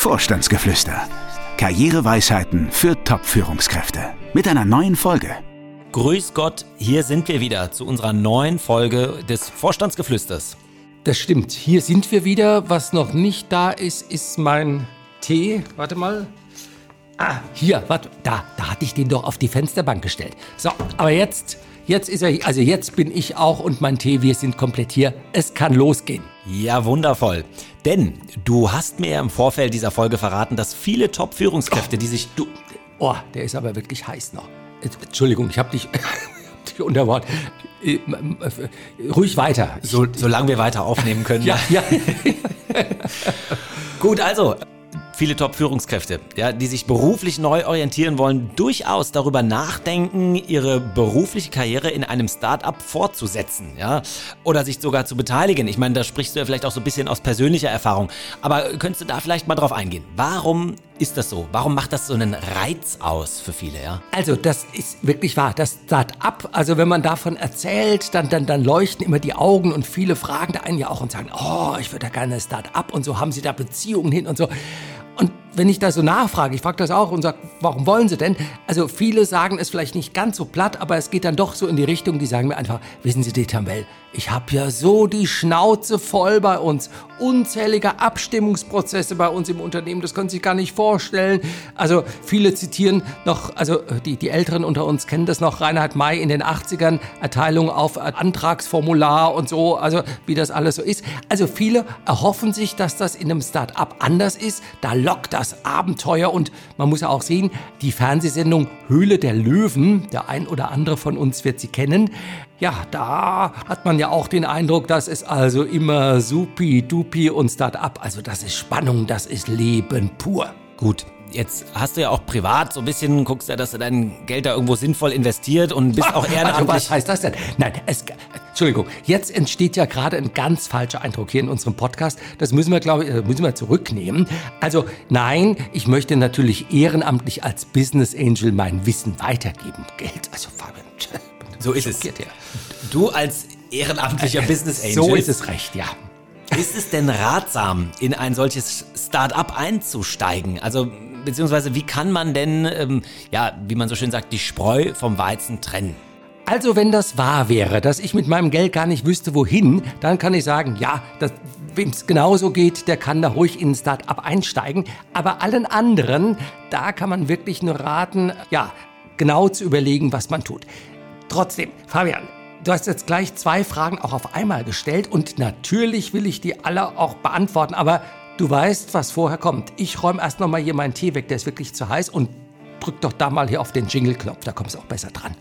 Vorstandsgeflüster. Karriereweisheiten für Top-Führungskräfte. Mit einer neuen Folge. Grüß Gott, hier sind wir wieder zu unserer neuen Folge des Vorstandsgeflüsters. Das stimmt, hier sind wir wieder. Was noch nicht da ist, ist mein Tee. Warte mal. Ah, hier, warte, da, da hatte ich den doch auf die Fensterbank gestellt. So, aber jetzt, jetzt ist er, also jetzt bin ich auch und mein Tee, wir sind komplett hier. Es kann losgehen. Ja, wundervoll. Denn du hast mir im Vorfeld dieser Folge verraten, dass viele Top-Führungskräfte, die sich... Du, oh, der ist aber wirklich heiß noch. Entschuldigung, ich habe dich, dich unter Wort. Äh, ruhig weiter. So, solange wir weiter aufnehmen können. ja, ja. Gut, also viele Top-Führungskräfte, ja, die sich beruflich neu orientieren wollen, durchaus darüber nachdenken, ihre berufliche Karriere in einem Start-up fortzusetzen, ja, oder sich sogar zu beteiligen. Ich meine, da sprichst du ja vielleicht auch so ein bisschen aus persönlicher Erfahrung. Aber könntest du da vielleicht mal drauf eingehen? Warum ist das so? Warum macht das so einen Reiz aus für viele, ja? Also, das ist wirklich wahr. Das Start-up, also wenn man davon erzählt, dann, dann, dann leuchten immer die Augen und viele fragen da einen ja auch und sagen, oh, ich würde da gerne Start-up und so, haben Sie da Beziehungen hin und so. Und wenn ich da so nachfrage, ich frage das auch und sage, warum wollen Sie denn? Also viele sagen es vielleicht nicht ganz so platt, aber es geht dann doch so in die Richtung, die sagen mir einfach, wissen Sie, Detamel, ich habe ja so die Schnauze voll bei uns. Unzählige Abstimmungsprozesse bei uns im Unternehmen, das können Sie sich gar nicht vorstellen. Also viele zitieren noch, also die, die Älteren unter uns kennen das noch, Reinhard May in den 80ern, Erteilung auf Antragsformular und so, also wie das alles so ist. Also viele erhoffen sich, dass das in einem Start-up anders ist. Da lockt das Abenteuer und man muss ja auch sehen, die Fernsehsendung Höhle der Löwen, der ein oder andere von uns wird sie kennen, ja, da hat man ja auch den Eindruck, das ist also immer supi, dupi und Start-up. Also das ist Spannung, das ist Leben pur. Gut, jetzt hast du ja auch privat so ein bisschen, guckst ja, dass du dein Geld da irgendwo sinnvoll investiert und bist auch ehrenamtlich. Also was heißt das denn? Nein, es, Entschuldigung, jetzt entsteht ja gerade ein ganz falscher Eindruck hier in unserem Podcast. Das müssen wir, glaube ich, äh, müssen wir zurücknehmen. Also nein, ich möchte natürlich ehrenamtlich als Business Angel mein Wissen weitergeben. Geld, also Fabian. So ist es. Ja. Du als ehrenamtlicher Business Angel. So ist es recht, ja. Ist es denn ratsam, in ein solches Start-up einzusteigen? Also, beziehungsweise, wie kann man denn, ähm, ja, wie man so schön sagt, die Spreu vom Weizen trennen? Also, wenn das wahr wäre, dass ich mit meinem Geld gar nicht wüsste, wohin, dann kann ich sagen, ja, wem es genauso geht, der kann da ruhig in ein Start-up einsteigen. Aber allen anderen, da kann man wirklich nur raten, ja, genau zu überlegen, was man tut. Trotzdem, Fabian, du hast jetzt gleich zwei Fragen auch auf einmal gestellt und natürlich will ich die alle auch beantworten, aber du weißt, was vorher kommt. Ich räume erst noch mal hier meinen Tee weg, der ist wirklich zu heiß und drück doch da mal hier auf den Jingle-Knopf, da kommst du auch besser dran.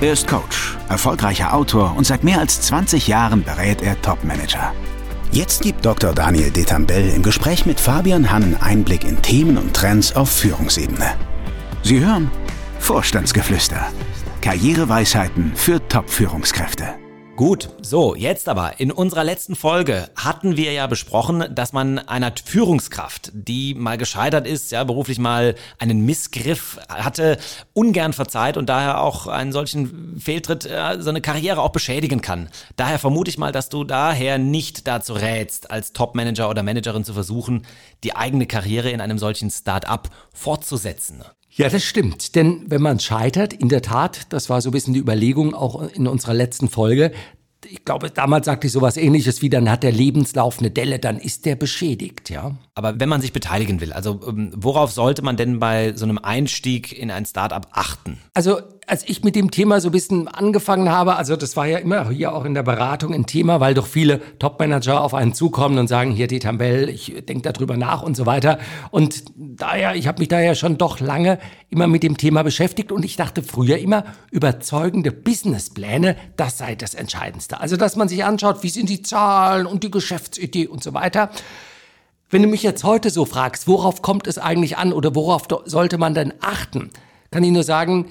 Er ist Coach, erfolgreicher Autor und seit mehr als 20 Jahren berät er Top-Manager. Jetzt gibt Dr. Daniel Detambell im Gespräch mit Fabian Hannen Einblick in Themen und Trends auf Führungsebene. Sie hören Vorstandsgeflüster Karriereweisheiten für Top-Führungskräfte. Gut, so, jetzt aber. In unserer letzten Folge hatten wir ja besprochen, dass man einer Führungskraft, die mal gescheitert ist, ja, beruflich mal einen Missgriff hatte, ungern verzeiht und daher auch einen solchen Fehltritt, ja, so eine Karriere auch beschädigen kann. Daher vermute ich mal, dass du daher nicht dazu rätst, als Topmanager oder Managerin zu versuchen, die eigene Karriere in einem solchen Start-up fortzusetzen. Ja, das stimmt. Denn wenn man scheitert, in der Tat, das war so ein bisschen die Überlegung auch in unserer letzten Folge, ich glaube, damals sagte ich sowas ähnliches wie, dann hat der Lebenslauf eine Delle, dann ist der beschädigt, ja. Aber wenn man sich beteiligen will, also ähm, worauf sollte man denn bei so einem Einstieg in ein Startup achten? Also als ich mit dem Thema so ein bisschen angefangen habe, also das war ja immer hier auch in der Beratung ein Thema, weil doch viele Topmanager auf einen zukommen und sagen, hier die Tambell, ich denke darüber nach und so weiter. Und daher, ich habe mich daher schon doch lange immer mit dem Thema beschäftigt und ich dachte früher immer, überzeugende Businesspläne, das sei das Entscheidendste. Also dass man sich anschaut, wie sind die Zahlen und die Geschäftsidee und so weiter. Wenn du mich jetzt heute so fragst, worauf kommt es eigentlich an oder worauf sollte man denn achten, kann ich nur sagen,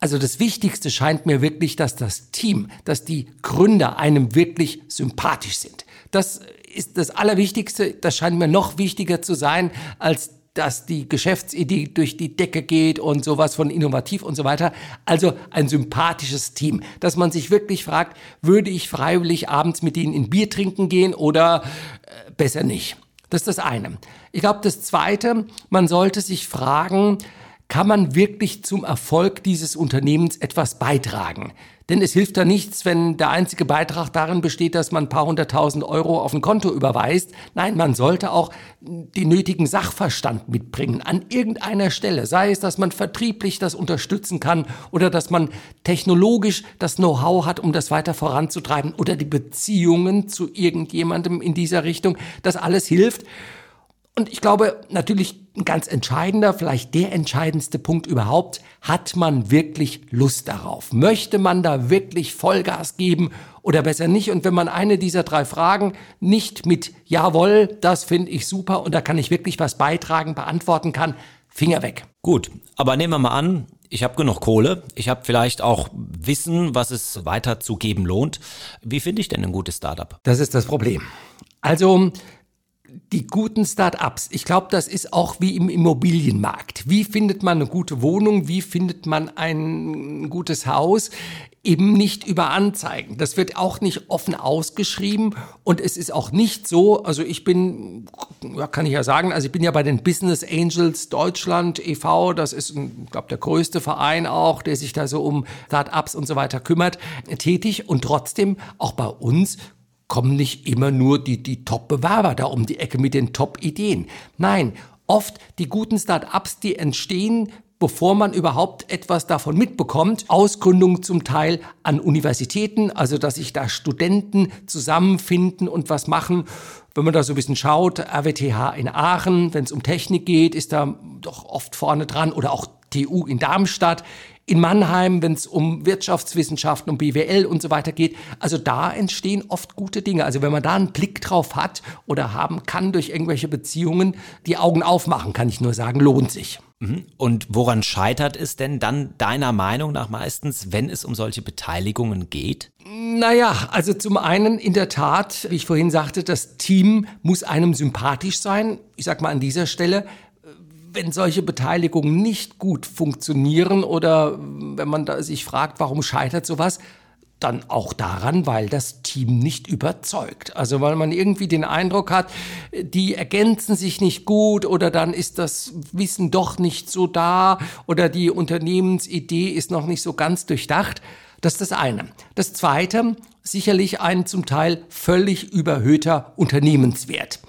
also das Wichtigste scheint mir wirklich, dass das Team, dass die Gründer einem wirklich sympathisch sind. Das ist das Allerwichtigste. Das scheint mir noch wichtiger zu sein, als dass die Geschäftsidee durch die Decke geht und sowas von innovativ und so weiter. Also ein sympathisches Team, dass man sich wirklich fragt, würde ich freiwillig abends mit ihnen in Bier trinken gehen oder äh, besser nicht? Das ist das eine. Ich glaube, das zweite, man sollte sich fragen, kann man wirklich zum Erfolg dieses Unternehmens etwas beitragen? Denn es hilft da nichts, wenn der einzige Beitrag darin besteht, dass man ein paar hunderttausend Euro auf ein Konto überweist. Nein, man sollte auch den nötigen Sachverstand mitbringen an irgendeiner Stelle. Sei es, dass man vertrieblich das unterstützen kann oder dass man technologisch das Know-how hat, um das weiter voranzutreiben oder die Beziehungen zu irgendjemandem in dieser Richtung. Das alles hilft. Und ich glaube, natürlich ein ganz entscheidender, vielleicht der entscheidendste Punkt überhaupt, hat man wirklich Lust darauf? Möchte man da wirklich Vollgas geben oder besser nicht? Und wenn man eine dieser drei Fragen nicht mit Jawohl, das finde ich super und da kann ich wirklich was beitragen, beantworten kann, Finger weg. Gut, aber nehmen wir mal an, ich habe genug Kohle, ich habe vielleicht auch Wissen, was es weiterzugeben lohnt. Wie finde ich denn ein gutes Startup? Das ist das Problem. Also die guten Start-ups, ich glaube, das ist auch wie im Immobilienmarkt. Wie findet man eine gute Wohnung? Wie findet man ein gutes Haus? Eben nicht über Anzeigen. Das wird auch nicht offen ausgeschrieben und es ist auch nicht so, also ich bin, kann ich ja sagen, also ich bin ja bei den Business Angels Deutschland e.V., das ist, ich glaube, der größte Verein auch, der sich da so um Start-ups und so weiter kümmert, tätig und trotzdem auch bei uns kommen nicht immer nur die, die Top-Bewerber da um die Ecke mit den Top-Ideen. Nein, oft die guten Start-ups, die entstehen, bevor man überhaupt etwas davon mitbekommt. Ausgründung zum Teil an Universitäten, also dass sich da Studenten zusammenfinden und was machen. Wenn man da so ein bisschen schaut, RWTH in Aachen, wenn es um Technik geht, ist da doch oft vorne dran oder auch TU in Darmstadt in Mannheim, wenn es um Wirtschaftswissenschaften, um BWL und so weiter geht. Also da entstehen oft gute Dinge. Also wenn man da einen Blick drauf hat oder haben kann durch irgendwelche Beziehungen, die Augen aufmachen, kann ich nur sagen, lohnt sich. Mhm. Und woran scheitert es denn dann deiner Meinung nach meistens, wenn es um solche Beteiligungen geht? Naja, also zum einen in der Tat, wie ich vorhin sagte, das Team muss einem sympathisch sein. Ich sag mal an dieser Stelle, wenn solche Beteiligungen nicht gut funktionieren oder wenn man sich fragt, warum scheitert sowas, dann auch daran, weil das Team nicht überzeugt. Also weil man irgendwie den Eindruck hat, die ergänzen sich nicht gut oder dann ist das Wissen doch nicht so da oder die Unternehmensidee ist noch nicht so ganz durchdacht. Das ist das eine. Das zweite, sicherlich ein zum Teil völlig überhöhter Unternehmenswert.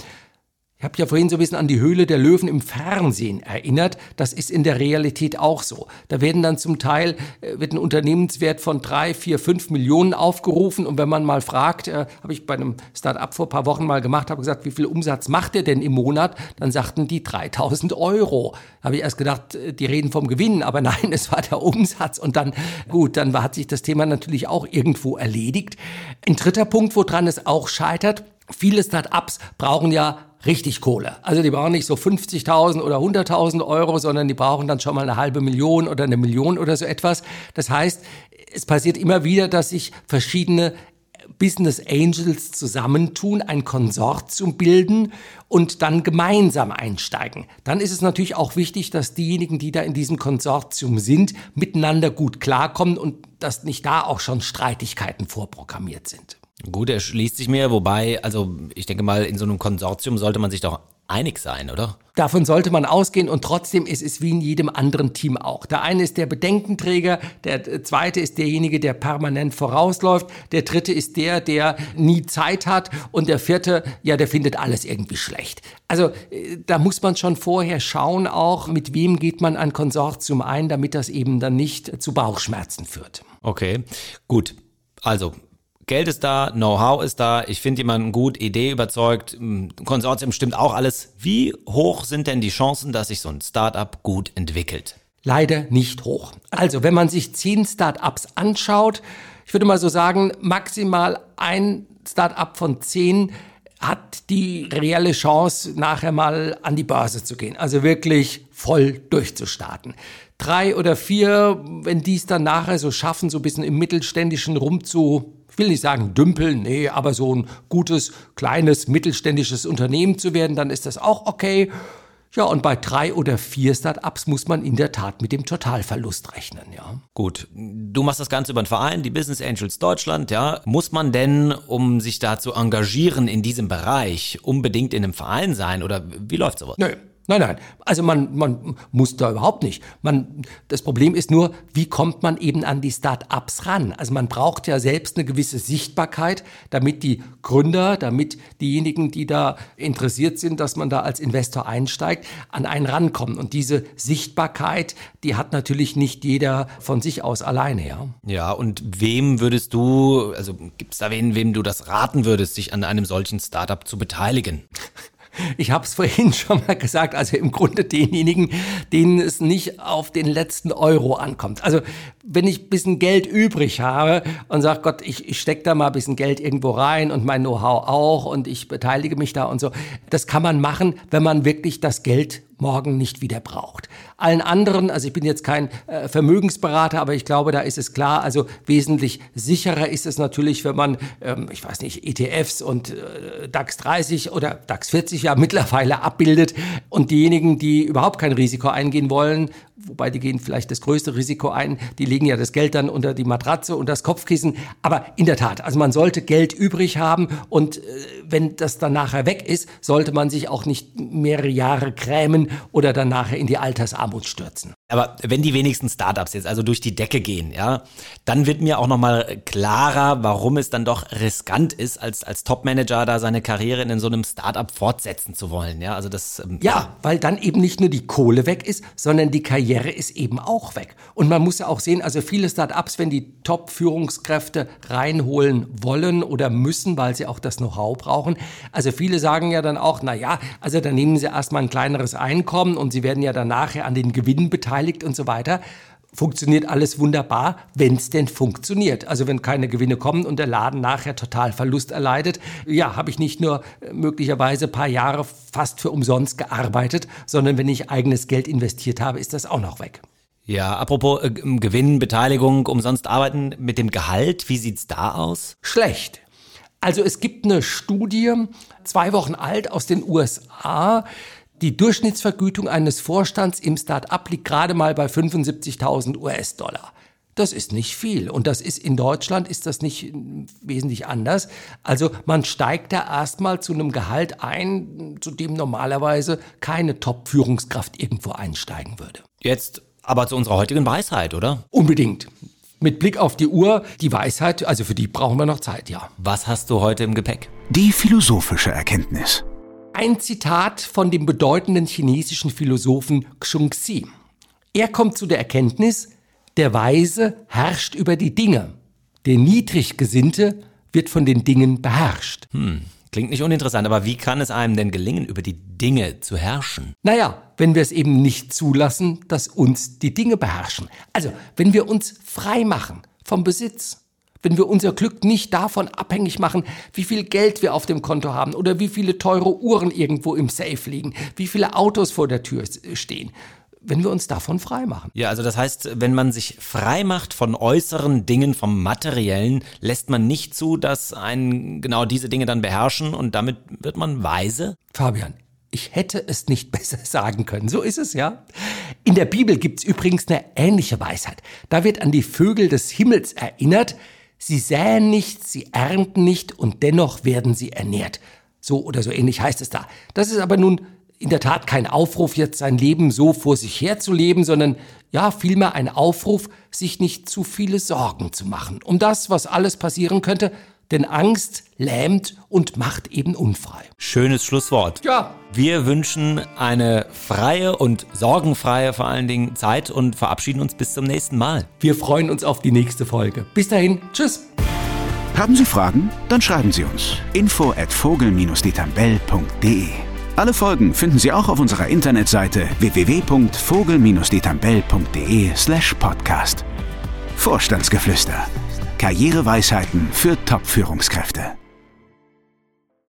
Ich habe ja vorhin so ein bisschen an die Höhle der Löwen im Fernsehen erinnert. Das ist in der Realität auch so. Da werden dann zum Teil äh, wird ein Unternehmenswert von drei, vier, fünf Millionen aufgerufen. Und wenn man mal fragt, äh, habe ich bei einem Start-up vor paar Wochen mal gemacht, habe gesagt, wie viel Umsatz macht der denn im Monat? Dann sagten die 3000 Euro. Habe ich erst gedacht, äh, die reden vom Gewinn, aber nein, es war der Umsatz. Und dann, gut, dann hat sich das Thema natürlich auch irgendwo erledigt. Ein dritter Punkt, woran es auch scheitert, viele Start-ups brauchen ja richtig Kohle. Also die brauchen nicht so 50.000 oder 100.000 Euro, sondern die brauchen dann schon mal eine halbe Million oder eine Million oder so etwas. Das heißt, es passiert immer wieder, dass sich verschiedene Business Angels zusammentun, ein Konsortium bilden und dann gemeinsam einsteigen. Dann ist es natürlich auch wichtig, dass diejenigen, die da in diesem Konsortium sind, miteinander gut klarkommen und dass nicht da auch schon Streitigkeiten vorprogrammiert sind. Gut, er schließt sich mir, wobei, also ich denke mal, in so einem Konsortium sollte man sich doch einig sein, oder? Davon sollte man ausgehen und trotzdem ist es wie in jedem anderen Team auch. Der eine ist der Bedenkenträger, der zweite ist derjenige, der permanent vorausläuft, der dritte ist der, der nie Zeit hat und der vierte, ja, der findet alles irgendwie schlecht. Also äh, da muss man schon vorher schauen, auch mit wem geht man ein Konsortium ein, damit das eben dann nicht zu Bauchschmerzen führt. Okay, gut. Also Geld ist da, Know-how ist da, ich finde jemanden gut, Idee überzeugt, Konsortium stimmt auch alles. Wie hoch sind denn die Chancen, dass sich so ein Startup gut entwickelt? Leider nicht hoch. Also, wenn man sich zehn Startups anschaut, ich würde mal so sagen, maximal ein Startup von zehn hat die reelle Chance, nachher mal an die Börse zu gehen. Also wirklich voll durchzustarten. Drei oder vier, wenn die es dann nachher so schaffen, so ein bisschen im mittelständischen rum zu ich will nicht sagen dümpeln, nee, aber so ein gutes, kleines, mittelständisches Unternehmen zu werden, dann ist das auch okay. Ja, und bei drei oder vier Startups muss man in der Tat mit dem Totalverlust rechnen, ja. Gut, du machst das Ganze über einen Verein, die Business Angels Deutschland, ja. Muss man denn, um sich da zu engagieren in diesem Bereich, unbedingt in einem Verein sein oder wie läuft sowas? Nö, Nein, nein. Also man, man muss da überhaupt nicht. Man, das Problem ist nur, wie kommt man eben an die Start-ups ran? Also man braucht ja selbst eine gewisse Sichtbarkeit, damit die Gründer, damit diejenigen, die da interessiert sind, dass man da als Investor einsteigt, an einen rankommen. Und diese Sichtbarkeit, die hat natürlich nicht jeder von sich aus alleine, ja. Ja, und wem würdest du, also gibt es da wen, wem du das raten würdest, sich an einem solchen Startup zu beteiligen? Ich habe es vorhin schon mal gesagt, also im Grunde denjenigen, denen es nicht auf den letzten Euro ankommt. Also wenn ich bisschen Geld übrig habe und sage, Gott, ich, ich stecke da mal ein bisschen Geld irgendwo rein und mein Know-how auch und ich beteilige mich da und so, das kann man machen, wenn man wirklich das Geld morgen nicht wieder braucht. Allen anderen, also ich bin jetzt kein äh, Vermögensberater, aber ich glaube, da ist es klar, also wesentlich sicherer ist es natürlich, wenn man, ähm, ich weiß nicht, ETFs und äh, DAX 30 oder DAX 40 ja mittlerweile abbildet und diejenigen, die überhaupt kein Risiko eingehen wollen, wobei die gehen vielleicht das größte Risiko ein, die legen ja das Geld dann unter die Matratze und das Kopfkissen, aber in der Tat, also man sollte Geld übrig haben und äh, wenn das dann nachher weg ist, sollte man sich auch nicht mehrere Jahre grämen oder dann nachher in die Altersarmut stürzen. Aber wenn die wenigsten Startups jetzt also durch die Decke gehen, ja, dann wird mir auch nochmal klarer, warum es dann doch riskant ist, als, als Topmanager da seine Karriere in so einem Startup fortsetzen zu wollen, ja. Also das. Ähm, ja, ja, weil dann eben nicht nur die Kohle weg ist, sondern die Karriere ist eben auch weg. Und man muss ja auch sehen, also viele Startups, wenn die Top-Führungskräfte reinholen wollen oder müssen, weil sie auch das Know-how brauchen, also viele sagen ja dann auch, na ja, also dann nehmen sie erstmal ein kleineres Einkommen und sie werden ja dann nachher an den Gewinnen beteiligt beteiligt und so weiter. Funktioniert alles wunderbar, wenn es denn funktioniert. Also wenn keine Gewinne kommen und der Laden nachher total Verlust erleidet, ja, habe ich nicht nur äh, möglicherweise ein paar Jahre fast für umsonst gearbeitet, sondern wenn ich eigenes Geld investiert habe, ist das auch noch weg. Ja, apropos äh, Gewinn, Beteiligung, umsonst arbeiten mit dem Gehalt, wie sieht's da aus? Schlecht. Also es gibt eine Studie, zwei Wochen alt aus den USA, die Durchschnittsvergütung eines Vorstands im Start-up liegt gerade mal bei 75.000 US-Dollar. Das ist nicht viel. Und das ist in Deutschland ist das nicht wesentlich anders. Also man steigt da erstmal zu einem Gehalt ein, zu dem normalerweise keine Top-Führungskraft irgendwo einsteigen würde. Jetzt aber zu unserer heutigen Weisheit, oder? Unbedingt. Mit Blick auf die Uhr, die Weisheit, also für die brauchen wir noch Zeit, ja. Was hast du heute im Gepäck? Die philosophische Erkenntnis. Ein Zitat von dem bedeutenden chinesischen Philosophen Xunxi. Er kommt zu der Erkenntnis, der Weise herrscht über die Dinge, der Niedriggesinnte wird von den Dingen beherrscht. Hm. Klingt nicht uninteressant, aber wie kann es einem denn gelingen, über die Dinge zu herrschen? Naja, wenn wir es eben nicht zulassen, dass uns die Dinge beherrschen. Also, wenn wir uns frei machen vom Besitz, wenn wir unser Glück nicht davon abhängig machen, wie viel Geld wir auf dem Konto haben oder wie viele teure Uhren irgendwo im Safe liegen, wie viele Autos vor der Tür stehen, wenn wir uns davon frei machen. Ja, also das heißt, wenn man sich frei macht von äußeren Dingen, vom Materiellen, lässt man nicht zu, dass einen genau diese Dinge dann beherrschen und damit wird man weise? Fabian, ich hätte es nicht besser sagen können. So ist es, ja. In der Bibel gibt es übrigens eine ähnliche Weisheit. Da wird an die Vögel des Himmels erinnert, Sie säen nicht, sie ernten nicht und dennoch werden sie ernährt. So oder so ähnlich heißt es da. Das ist aber nun in der Tat kein Aufruf, jetzt sein Leben so vor sich herzuleben, sondern ja, vielmehr ein Aufruf, sich nicht zu viele Sorgen zu machen. Um das, was alles passieren könnte, denn Angst lähmt und macht eben unfrei. Schönes Schlusswort. Ja. Wir wünschen eine freie und sorgenfreie vor allen Dingen Zeit und verabschieden uns bis zum nächsten Mal. Wir freuen uns auf die nächste Folge. Bis dahin, tschüss. Haben Sie Fragen? Dann schreiben Sie uns. Info at vogel-detambell.de Alle Folgen finden Sie auch auf unserer Internetseite www.vogel-detambell.de slash podcast. Vorstandsgeflüster Karriereweisheiten für Top-Führungskräfte.